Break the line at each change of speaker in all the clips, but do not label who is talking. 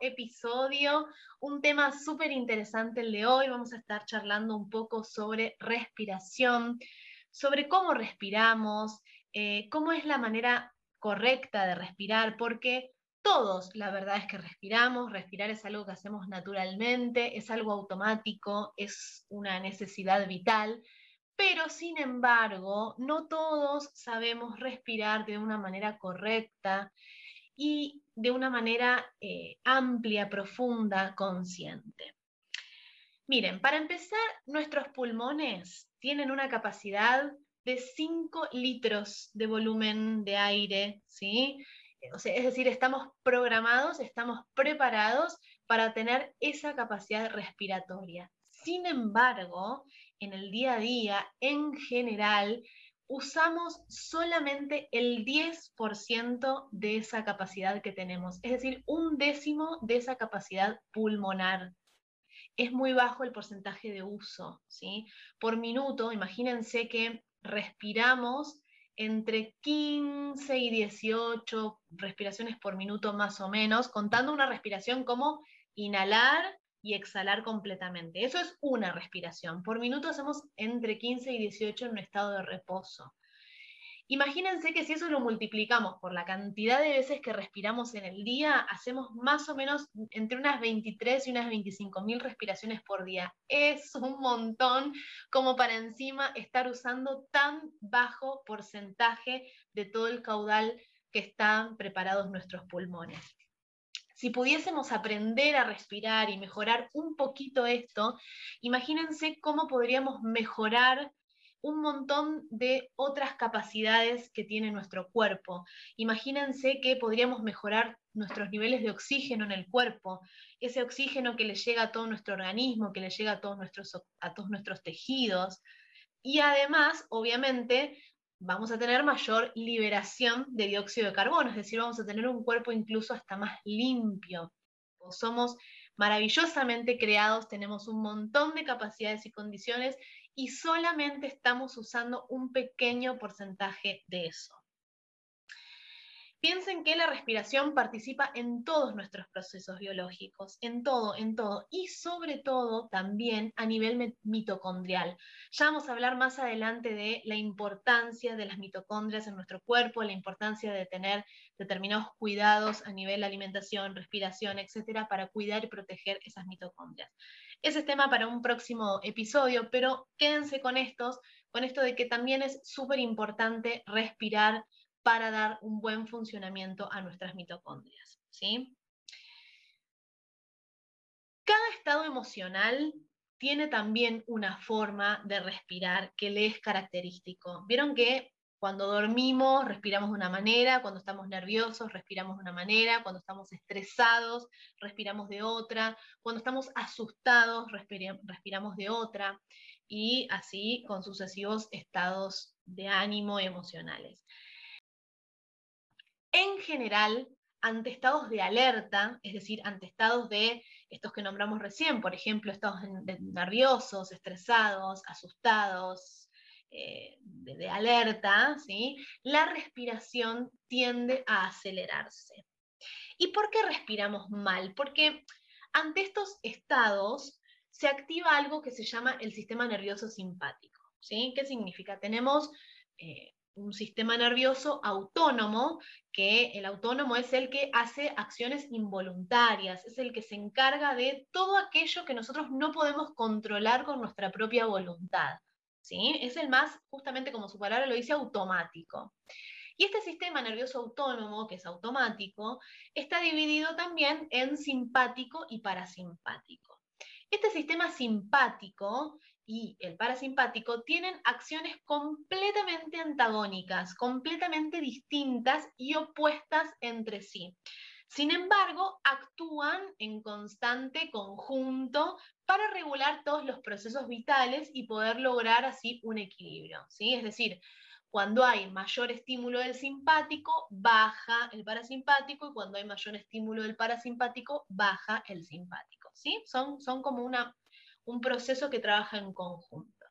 episodio. Un tema súper interesante el de hoy. Vamos a estar charlando un poco sobre respiración, sobre cómo respiramos, eh, cómo es la manera correcta de respirar, porque todos, la verdad es que respiramos, respirar es algo que hacemos naturalmente, es algo automático, es una necesidad vital, pero sin embargo, no todos sabemos respirar de una manera correcta y de una manera eh, amplia, profunda, consciente. Miren, para empezar, nuestros pulmones tienen una capacidad de 5 litros de volumen de aire, ¿sí? es decir, estamos programados, estamos preparados para tener esa capacidad respiratoria. Sin embargo, en el día a día, en general, usamos solamente el 10% de esa capacidad que tenemos, es decir, un décimo de esa capacidad pulmonar. Es muy bajo el porcentaje de uso, ¿sí? Por minuto, imagínense que respiramos entre 15 y 18 respiraciones por minuto más o menos, contando una respiración como inhalar y exhalar completamente. Eso es una respiración. Por minuto hacemos entre 15 y 18 en un estado de reposo. Imagínense que si eso lo multiplicamos por la cantidad de veces que respiramos en el día, hacemos más o menos entre unas 23 y unas 25 mil respiraciones por día. Es un montón como para encima estar usando tan bajo porcentaje de todo el caudal que están preparados nuestros pulmones. Si pudiésemos aprender a respirar y mejorar un poquito esto, imagínense cómo podríamos mejorar un montón de otras capacidades que tiene nuestro cuerpo. Imagínense que podríamos mejorar nuestros niveles de oxígeno en el cuerpo, ese oxígeno que le llega a todo nuestro organismo, que le llega a todos nuestros, a todos nuestros tejidos. Y además, obviamente, vamos a tener mayor liberación de dióxido de carbono, es decir, vamos a tener un cuerpo incluso hasta más limpio. Somos maravillosamente creados, tenemos un montón de capacidades y condiciones y solamente estamos usando un pequeño porcentaje de eso. Piensen que la respiración participa en todos nuestros procesos biológicos, en todo, en todo, y sobre todo también a nivel mitocondrial. Ya vamos a hablar más adelante de la importancia de las mitocondrias en nuestro cuerpo, la importancia de tener determinados cuidados a nivel alimentación, respiración, etcétera, para cuidar y proteger esas mitocondrias. Ese es tema para un próximo episodio, pero quédense con estos, con esto de que también es súper importante respirar para dar un buen funcionamiento a nuestras mitocondrias. ¿sí? Cada estado emocional tiene también una forma de respirar que le es característico. Vieron que cuando dormimos respiramos de una manera, cuando estamos nerviosos respiramos de una manera, cuando estamos estresados respiramos de otra, cuando estamos asustados respiramos de otra, y así con sucesivos estados de ánimo emocionales. En general, ante estados de alerta, es decir, ante estados de estos que nombramos recién, por ejemplo, estados nerviosos, estresados, asustados, eh, de, alerta, ¿sí? la respiración tiende a acelerarse. ¿Y por qué respiramos mal? Porque ante estos estados se activa algo que se llama el sistema nervioso simpático. ¿sí? ¿Qué significa? Tenemos eh, un sistema nervioso autónomo, que el autónomo es el que hace acciones involuntarias, es el que se encarga de todo aquello que nosotros no podemos controlar con nuestra propia voluntad. ¿sí? Es el más, justamente como su palabra lo dice, automático. Y este sistema nervioso autónomo, que es automático, está dividido también en simpático y parasimpático. Este sistema simpático y el parasimpático tienen acciones completamente antagónicas, completamente distintas y opuestas entre sí. Sin embargo, actúan en constante conjunto para regular todos los procesos vitales y poder lograr así un equilibrio. ¿sí? Es decir, cuando hay mayor estímulo del simpático, baja el parasimpático, y cuando hay mayor estímulo del parasimpático, baja el simpático. ¿sí? Son, son como una un proceso que trabaja en conjunto.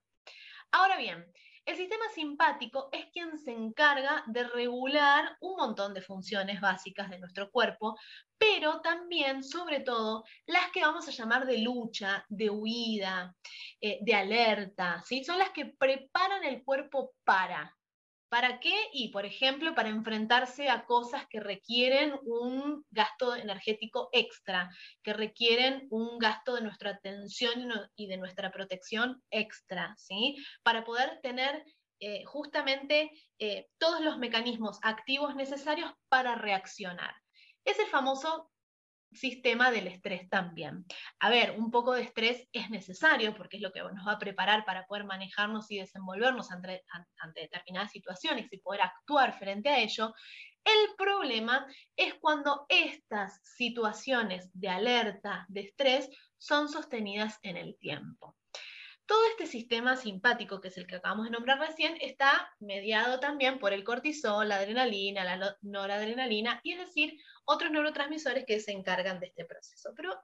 Ahora bien, El sistema simpático es quien se encarga de regular un montón de funciones básicas de nuestro cuerpo, pero también, sobre todo, las que vamos a llamar de lucha, de huida, eh, de alerta, ¿sí? Son las que preparan el cuerpo para. ¿Para qué? Y, por ejemplo, para enfrentarse a cosas que requieren un gasto energético extra, que requieren un gasto de nuestra atención y de nuestra protección extra, ¿sí? Para poder tener eh, justamente eh, todos los mecanismos activos necesarios para reaccionar. Es el famoso sistema del estrés también. A ver, un poco de estrés es necesario porque es lo que nos va a preparar para poder manejarnos y desenvolvernos ante, ante determinadas situaciones y poder actuar frente a ello. El problema es cuando estas situaciones de alerta, de estrés, son sostenidas en el tiempo. Todo este sistema simpático, que es el que acabamos de nombrar recién, está mediado también por el cortisol, la adrenalina, la noradrenalina, y es decir, otros neurotransmisores que se encargan de este proceso. Pero,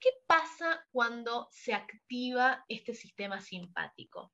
¿qué pasa cuando se activa este sistema simpático?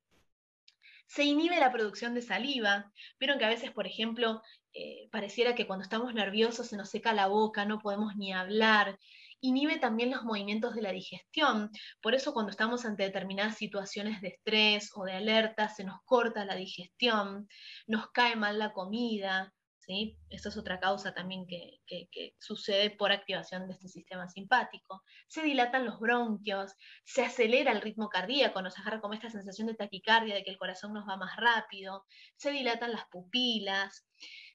Se inhibe la producción de saliva. Vieron que a veces, por ejemplo, eh, pareciera que cuando estamos nerviosos se nos seca la boca, no podemos ni hablar inhibe también los movimientos de la digestión. Por eso cuando estamos ante determinadas situaciones de estrés o de alerta, se nos corta la digestión, nos cae mal la comida. ¿Sí? Esa es otra causa también que, que, sucede por activación de este sistema simpático. Se dilatan los bronquios, se acelera el ritmo cardíaco, nos agarra como esta sensación de taquicardia, de que el corazón nos va más rápido, se dilatan las pupilas,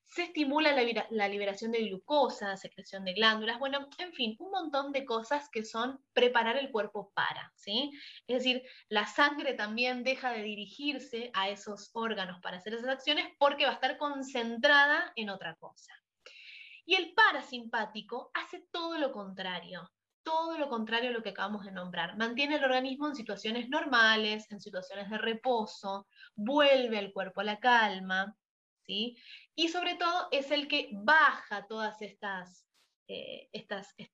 se estimula la, liberación de glucosa, secreción de glándulas, bueno, en fin, un montón de cosas que son preparar el cuerpo para, ¿sí? Es decir, la sangre también deja de dirigirse a esos órganos para hacer esas acciones porque va a estar concentrada en otra cosa. Y el parasimpático hace todo lo contrario, todo lo contrario a lo que acabamos de nombrar. Mantiene el organismo en situaciones normales, en situaciones de reposo, vuelve al cuerpo a la calma, ¿sí? Y sobre todo es el que baja todas estas, eh, estas eh,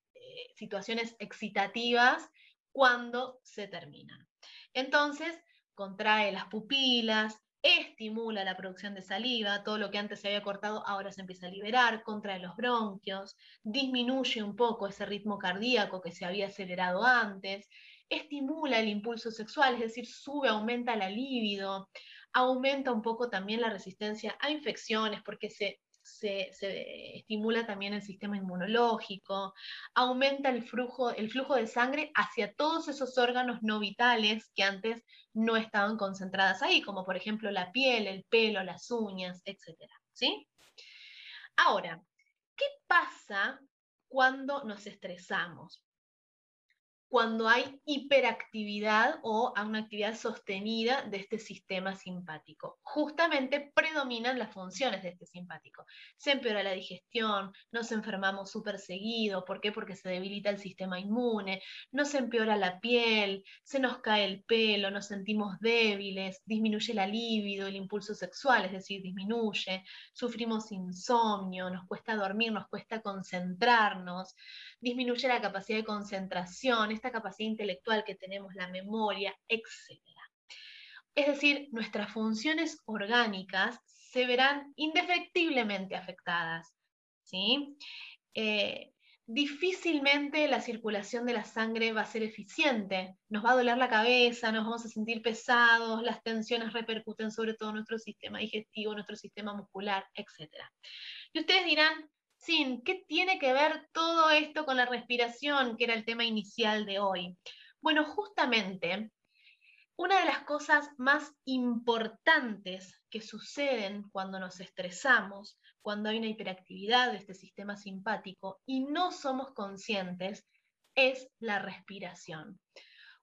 situaciones excitativas cuando se terminan. Entonces, contrae las pupilas, estimula la producción de saliva, todo lo que antes se había cortado ahora se empieza a liberar, contrae los bronquios, disminuye un poco ese ritmo cardíaco que se había acelerado antes, estimula el impulso sexual, es decir, sube, aumenta la libido, aumenta un poco también la resistencia a infecciones porque se, estimula también el sistema inmunológico, aumenta el flujo, el flujo de sangre hacia todos esos órganos no vitales que antes no estaban concentradas ahí, como por ejemplo la piel, el pelo, las uñas, etc. ¿sí? Ahora, ¿qué pasa cuando nos estresamos? Cuando hay hiperactividad o una actividad sostenida de este sistema simpático. Justamente predominan las funciones de este simpático. Se empeora la digestión, nos enfermamos súper seguido. ¿Por qué? Porque se debilita el sistema inmune, nos empeora la piel, se nos cae el pelo, nos sentimos débiles, disminuye la libido, el impulso sexual, es decir, disminuye, sufrimos insomnio, nos cuesta dormir, nos cuesta concentrarnos disminuye la capacidad de concentración, esta capacidad intelectual que tenemos, la memoria, etc. Es decir, nuestras funciones orgánicas se verán indefectiblemente afectadas. ¿sí? Eh, difícilmente la circulación de la sangre va a ser eficiente. Nos va a doler la cabeza, nos vamos a sentir pesados, las tensiones repercuten sobre todo nuestro sistema digestivo, nuestro sistema muscular, etc. Y ustedes dirán, ¿qué tiene que ver todo esto con la respiración, que era el tema inicial de hoy? Bueno, justamente una de las cosas más importantes que suceden cuando nos estresamos, cuando hay una hiperactividad de este sistema simpático y no somos conscientes, es la respiración.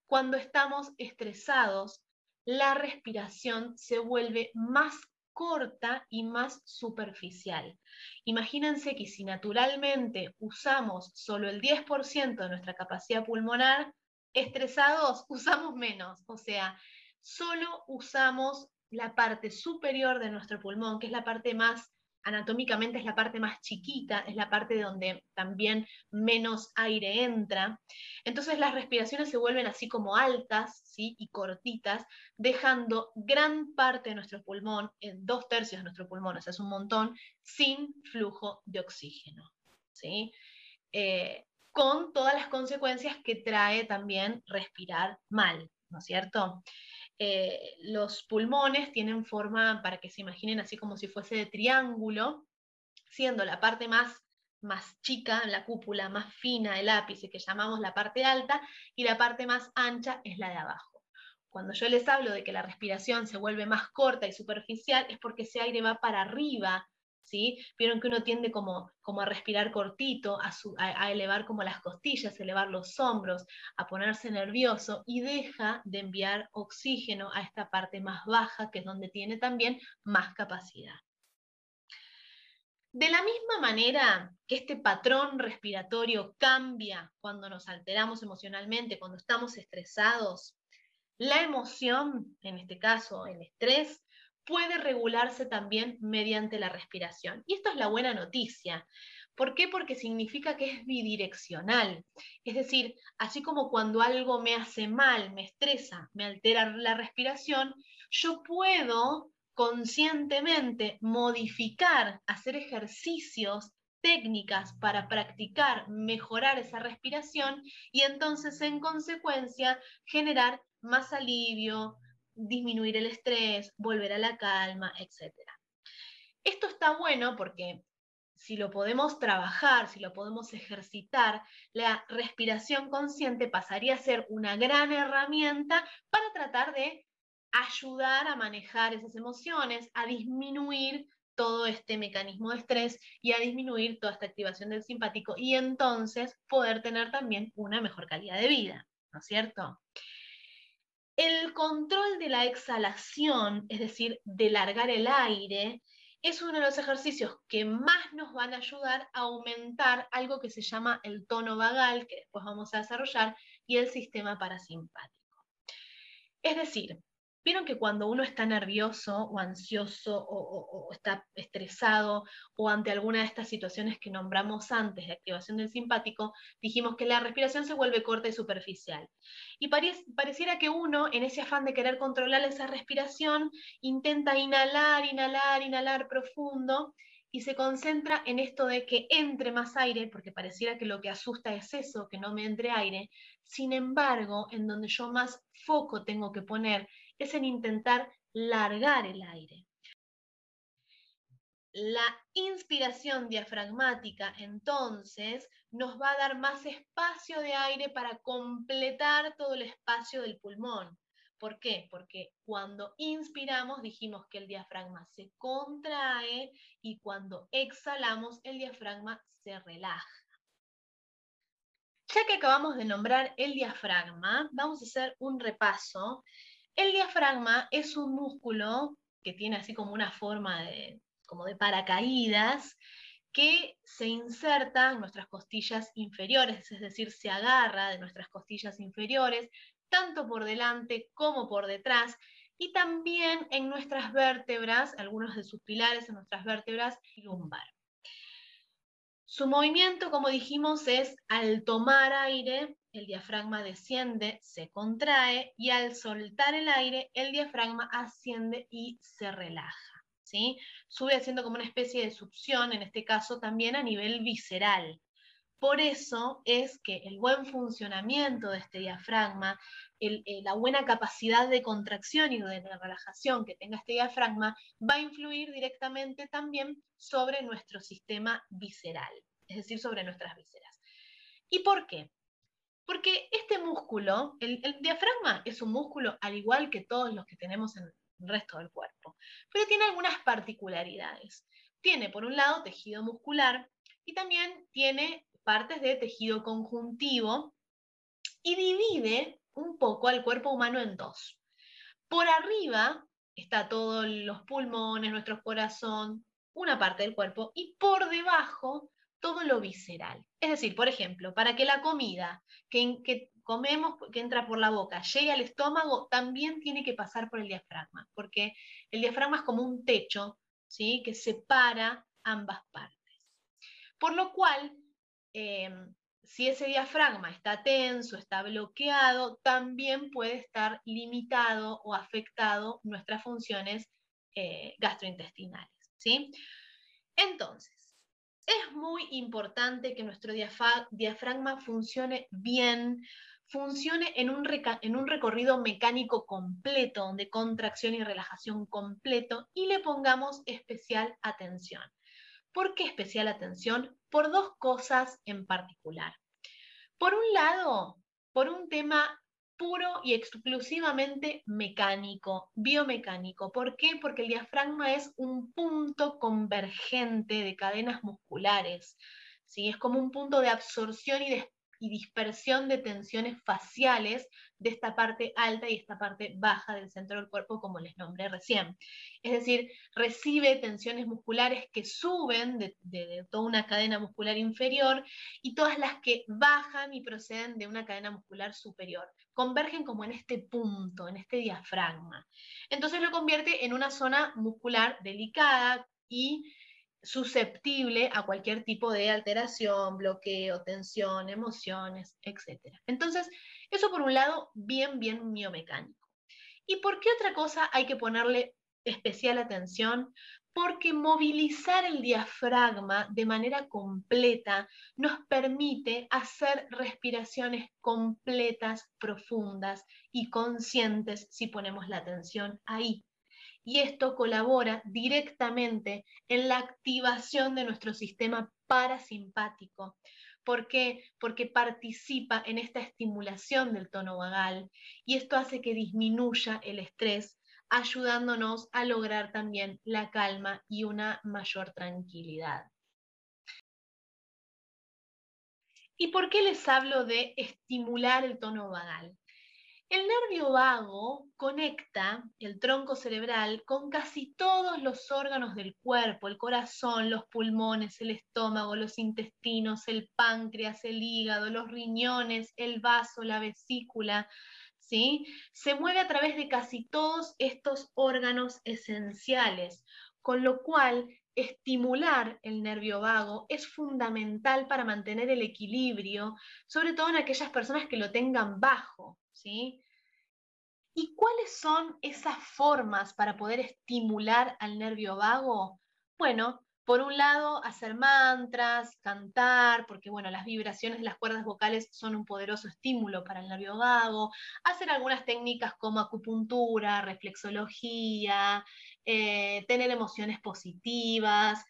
Cuando estamos estresados, la respiración se vuelve más corta y más superficial. Imagínense que si naturalmente usamos solo el 10% de nuestra capacidad pulmonar, estresados usamos menos, o sea, solo usamos la parte superior de nuestro pulmón, que es la parte más anatómicamente es la parte más chiquita, es la parte donde también menos aire entra. Entonces las respiraciones se vuelven así como altas ¿sí? y cortitas, dejando gran parte de nuestro pulmón, en dos tercios de nuestro pulmón, o sea, es un montón, sin flujo de oxígeno. ¿sí? Eh, con todas las consecuencias que trae también respirar mal, ¿no es cierto? Eh, los pulmones tienen forma, para que se imaginen así como si fuese de triángulo, siendo la parte más, más chica, la cúpula más fina, el ápice, que llamamos la parte alta, y la parte más ancha es la de abajo. Cuando yo les hablo de que la respiración se vuelve más corta y superficial, es porque ese aire va para arriba Vieron que uno tiende como, como a respirar cortito, a, elevar como las costillas, elevar los hombros, a ponerse nervioso y deja de enviar oxígeno a esta parte más baja, que es donde tiene también más capacidad. De la misma manera que este patrón respiratorio cambia cuando nos alteramos emocionalmente, cuando estamos estresados, la emoción, en este caso el estrés, puede regularse también mediante la respiración. Y esto es la buena noticia. ¿Por qué? Porque significa que es bidireccional. Es decir, así como cuando algo me hace mal, me estresa, me altera la respiración, yo puedo conscientemente modificar, hacer ejercicios, técnicas para practicar, mejorar esa respiración y entonces en consecuencia generar más alivio, disminuir el estrés, volver a la calma, etc. Esto está bueno porque si lo podemos trabajar, si lo podemos ejercitar, la respiración consciente pasaría a ser una gran herramienta para tratar de ayudar a manejar esas emociones, a disminuir todo este mecanismo de estrés y a disminuir toda esta activación del simpático y entonces poder tener también una mejor calidad de vida, ¿no es cierto? El control de la exhalación, es decir, de largar el aire, es uno de los ejercicios que más nos van a ayudar a aumentar algo que se llama el tono vagal, que después vamos a desarrollar, y el sistema parasimpático. Es decir, Vieron que cuando uno está nervioso o ansioso o, está estresado o ante alguna de estas situaciones que nombramos antes de activación del simpático, dijimos que la respiración se vuelve corta y superficial. Y pareciera que uno, en ese afán de querer controlar esa respiración, intenta inhalar, inhalar, inhalar profundo y se concentra en esto de que entre más aire, porque pareciera que lo que asusta es eso, que no me entre aire. Sin embargo, en donde yo más foco tengo que poner es en intentar largar el aire. La inspiración diafragmática entonces nos va a dar más espacio de aire para completar todo el espacio del pulmón. ¿Por qué? Porque cuando inspiramos dijimos que el diafragma se contrae y cuando exhalamos el diafragma se relaja. Ya que acabamos de nombrar el diafragma, vamos a hacer un repaso el diafragma es un músculo que tiene así como una forma de, como de paracaídas, que se inserta en nuestras costillas inferiores, es decir, se agarra de nuestras costillas inferiores, tanto por delante como por detrás, y también en nuestras vértebras, algunos de sus pilares en nuestras vértebras y lumbar. Su movimiento, como dijimos, es al tomar aire, el diafragma desciende, se contrae y al soltar el aire, el diafragma asciende y se relaja. ¿sí? Sube haciendo como una especie de succión, en este caso también a nivel visceral. Por eso es que el buen funcionamiento de este diafragma, eh, la buena capacidad de contracción y de relajación que tenga este diafragma, va a influir directamente también sobre nuestro sistema visceral, es decir, sobre nuestras vísceras. ¿Y por qué? Porque este músculo, el, diafragma es un músculo al igual que todos los que tenemos en el resto del cuerpo, pero tiene algunas particularidades. Tiene, por un lado, tejido muscular y también tiene partes de tejido conjuntivo y divide un poco al cuerpo humano en dos. Por arriba está todos los pulmones, nuestro corazón, una parte del cuerpo, y por debajo todo lo visceral. Es decir, por ejemplo, para que la comida que, comemos, que entra por la boca, llegue al estómago, también tiene que pasar por el diafragma, porque el diafragma es como un techo, ¿sí? Que separa ambas partes. Por lo cual, em, si ese diafragma está tenso, está bloqueado, también puede estar limitado o afectado nuestras funciones eh, gastrointestinales. ¿sí? Entonces, es muy importante que nuestro diafragma funcione bien, funcione en un, recorrido mecánico completo, de contracción y relajación completo, y le pongamos especial atención. ¿Por qué especial atención? Por dos cosas en particular. Por un lado, por un tema puro y exclusivamente mecánico, biomecánico. ¿Por qué? Porque el diafragma es un punto convergente de cadenas musculares. ¿sí? Es como un punto de absorción y de y dispersión de tensiones faciales de esta parte alta y esta parte baja del centro del cuerpo, como les nombré recién. Es decir, recibe tensiones musculares que suben de, toda una cadena muscular inferior y todas las que bajan y proceden de una cadena muscular superior. Convergen como en este punto, en este diafragma. Entonces lo convierte en una zona muscular delicada y susceptible a cualquier tipo de alteración, bloqueo, tensión, emociones, etc. Entonces, eso por un lado, bien, bien miomecánico. ¿Y por qué otra cosa hay que ponerle especial atención? Porque movilizar el diafragma de manera completa nos permite hacer respiraciones completas, profundas y conscientes si ponemos la atención ahí y esto colabora directamente en la activación de nuestro sistema parasimpático. ¿Por qué? Porque participa en esta estimulación del tono vagal y esto hace que disminuya el estrés, ayudándonos a lograr también la calma y una mayor tranquilidad. ¿Y por qué les hablo de estimular el tono vagal? El nervio vago conecta el tronco cerebral con casi todos los órganos del cuerpo, el corazón, los pulmones, el estómago, los intestinos, el páncreas, el hígado, los riñones, el vaso, la vesícula, ¿sí? Se mueve a través de casi todos estos órganos esenciales, con lo cual estimular el nervio vago es fundamental para mantener el equilibrio, sobre todo en aquellas personas que lo tengan bajo, ¿Y cuáles son esas formas para poder estimular al nervio vago? Bueno, por un lado, hacer mantras, cantar, porque bueno, las vibraciones de las cuerdas vocales son un poderoso estímulo para el nervio vago, hacer algunas técnicas como acupuntura, reflexología, eh, tener emociones positivas,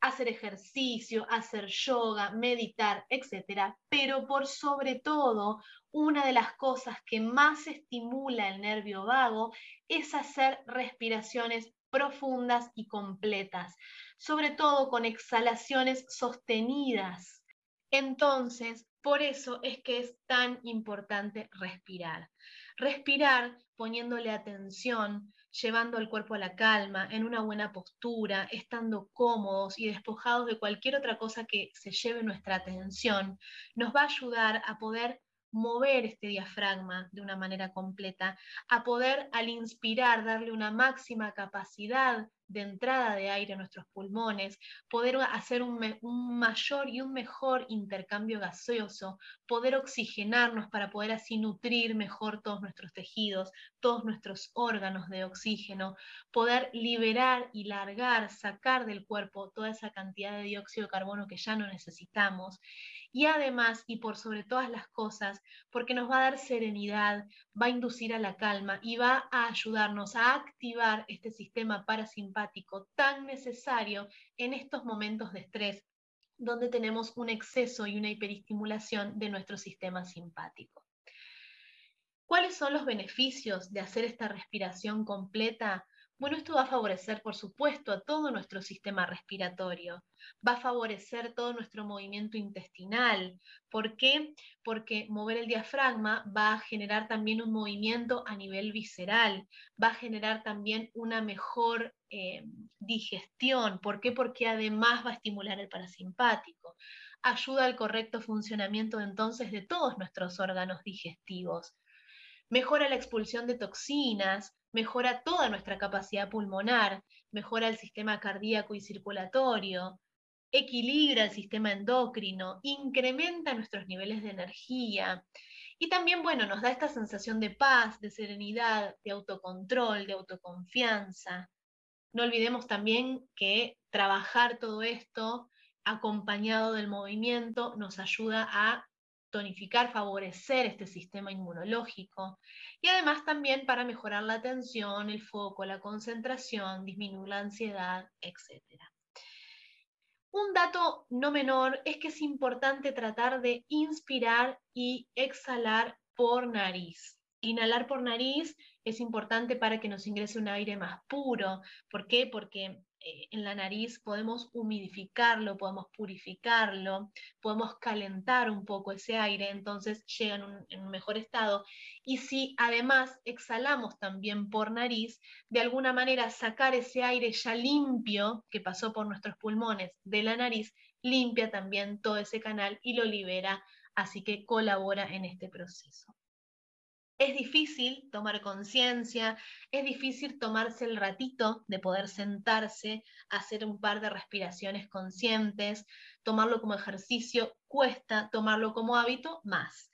hacer ejercicio, hacer yoga, meditar, etc. Pero por sobre todo, una de las cosas que más estimula el nervio vago es hacer respiraciones profundas y completas, sobre todo con exhalaciones sostenidas. Entonces, por eso es que es tan importante respirar. Respirar poniéndole atención, llevando el cuerpo a la calma, en una buena postura, estando cómodos y despojados de cualquier otra cosa que se lleve nuestra atención, nos va a ayudar a poder mover este diafragma de una manera completa, a poder al inspirar darle una máxima capacidad de entrada de aire a nuestros pulmones, poder hacer un, mayor y un mejor intercambio gaseoso, poder oxigenarnos para poder así nutrir mejor todos nuestros tejidos, todos nuestros órganos de oxígeno, poder liberar y largar, sacar del cuerpo toda esa cantidad de dióxido de carbono que ya no necesitamos. Y además, y por sobre todas las cosas, porque nos va a dar serenidad, va a inducir a la calma y va a ayudarnos a activar este sistema parasimpático tan necesario en estos momentos de estrés donde tenemos un exceso y una hiperestimulación de nuestro sistema simpático. ¿Cuáles son los beneficios de hacer esta respiración completa? Bueno, esto va a favorecer, por supuesto, a todo nuestro sistema respiratorio, va a favorecer todo nuestro movimiento intestinal. ¿Por qué? Porque mover el diafragma va a generar también un movimiento a nivel visceral, va a generar también una mejor eh, digestión. ¿Por qué? Porque además va a estimular el parasimpático. Ayuda al correcto funcionamiento entonces de todos nuestros órganos digestivos. Mejora la expulsión de toxinas, mejora toda nuestra capacidad pulmonar, mejora el sistema cardíaco y circulatorio, equilibra el sistema endocrino, incrementa nuestros niveles de energía y también, bueno, nos da esta sensación de paz, de serenidad, de autocontrol, de autoconfianza. No olvidemos también que trabajar todo esto acompañado del movimiento nos ayuda a tonificar, favorecer este sistema inmunológico y además también para mejorar la atención, el foco, la concentración, disminuir la ansiedad, etc. Un dato no menor es que es importante tratar de inspirar y exhalar por nariz. Inhalar por nariz es importante para que nos ingrese un aire más puro. ¿Por qué? Porque eh, en la nariz podemos humidificarlo, podemos purificarlo, podemos calentar un poco ese aire, entonces llega en en un, mejor estado. Y si además exhalamos también por nariz, de alguna manera sacar ese aire ya limpio que pasó por nuestros pulmones de la nariz, limpia también todo ese canal y lo libera, así que colabora en este proceso. Es difícil tomar conciencia, es difícil tomarse el ratito de poder sentarse, hacer un par de respiraciones conscientes, tomarlo como ejercicio, cuesta tomarlo como hábito más.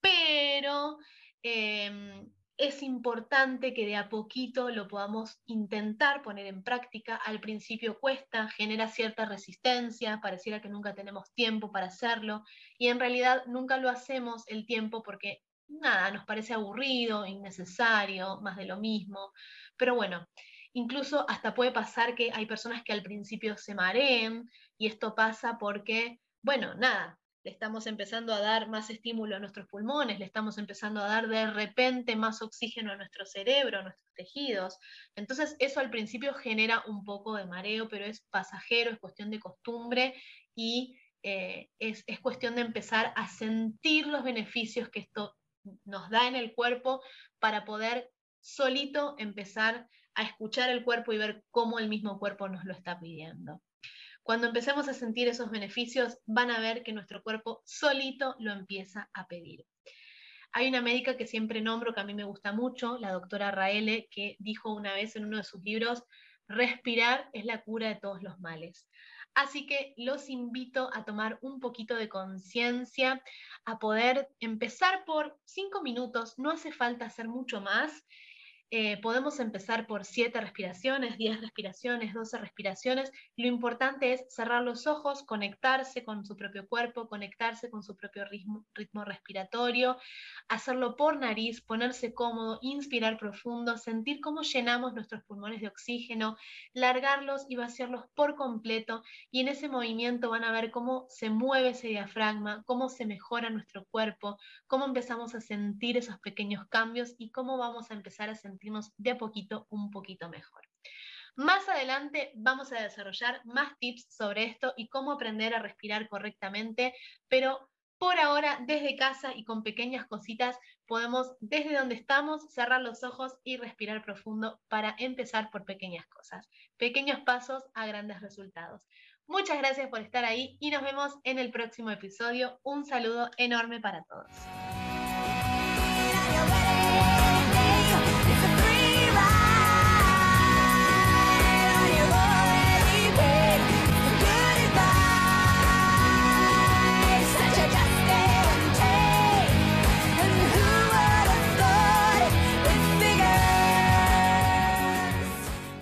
Pero em, es importante que de a poquito lo podamos intentar poner en práctica. Al principio cuesta, genera cierta resistencia, pareciera que nunca tenemos tiempo para hacerlo y en realidad nunca lo hacemos el tiempo porque nada, nos parece aburrido, innecesario, más de lo mismo. Pero bueno, incluso hasta puede pasar que hay personas que al principio se mareen y esto pasa porque, bueno, nada, le estamos empezando a dar más estímulo a nuestros pulmones, le estamos empezando a dar de repente más oxígeno a nuestro cerebro, a nuestros tejidos. Entonces eso al principio genera un poco de mareo, pero es pasajero, es cuestión de costumbre y eh, es, es cuestión de empezar a sentir los beneficios que esto nos da en el cuerpo para poder solito empezar a escuchar el cuerpo y ver cómo el mismo cuerpo nos lo está pidiendo. Cuando empecemos a sentir esos beneficios, van a ver que nuestro cuerpo solito lo empieza a pedir. Hay una médica que siempre nombro, que a mí me gusta mucho, la doctora Raele, que dijo una vez en uno de sus libros, respirar es la cura de todos los males. Así que los invito a tomar un poquito de conciencia, a poder empezar por cinco minutos, no hace falta hacer mucho más, eh, podemos empezar por 7 respiraciones, 10 respiraciones, 12 respiraciones. Lo importante es cerrar los ojos, conectarse con su propio cuerpo, conectarse con su propio ritmo, ritmo respiratorio, hacerlo por nariz, ponerse cómodo, inspirar profundo, sentir cómo llenamos nuestros pulmones de oxígeno, largarlos y vaciarlos por completo. Y en ese movimiento van a ver cómo se mueve ese diafragma, cómo se mejora nuestro cuerpo, cómo empezamos a sentir esos pequeños cambios y cómo vamos a empezar a sentir de a poquito un poquito mejor. Más adelante vamos a desarrollar más tips sobre esto y cómo aprender a respirar correctamente, pero por ahora desde casa y con pequeñas cositas podemos desde donde estamos cerrar los ojos y respirar profundo para empezar por pequeñas cosas, pequeños pasos a grandes resultados. Muchas gracias por estar ahí y nos vemos en el próximo episodio. Un saludo enorme para todos.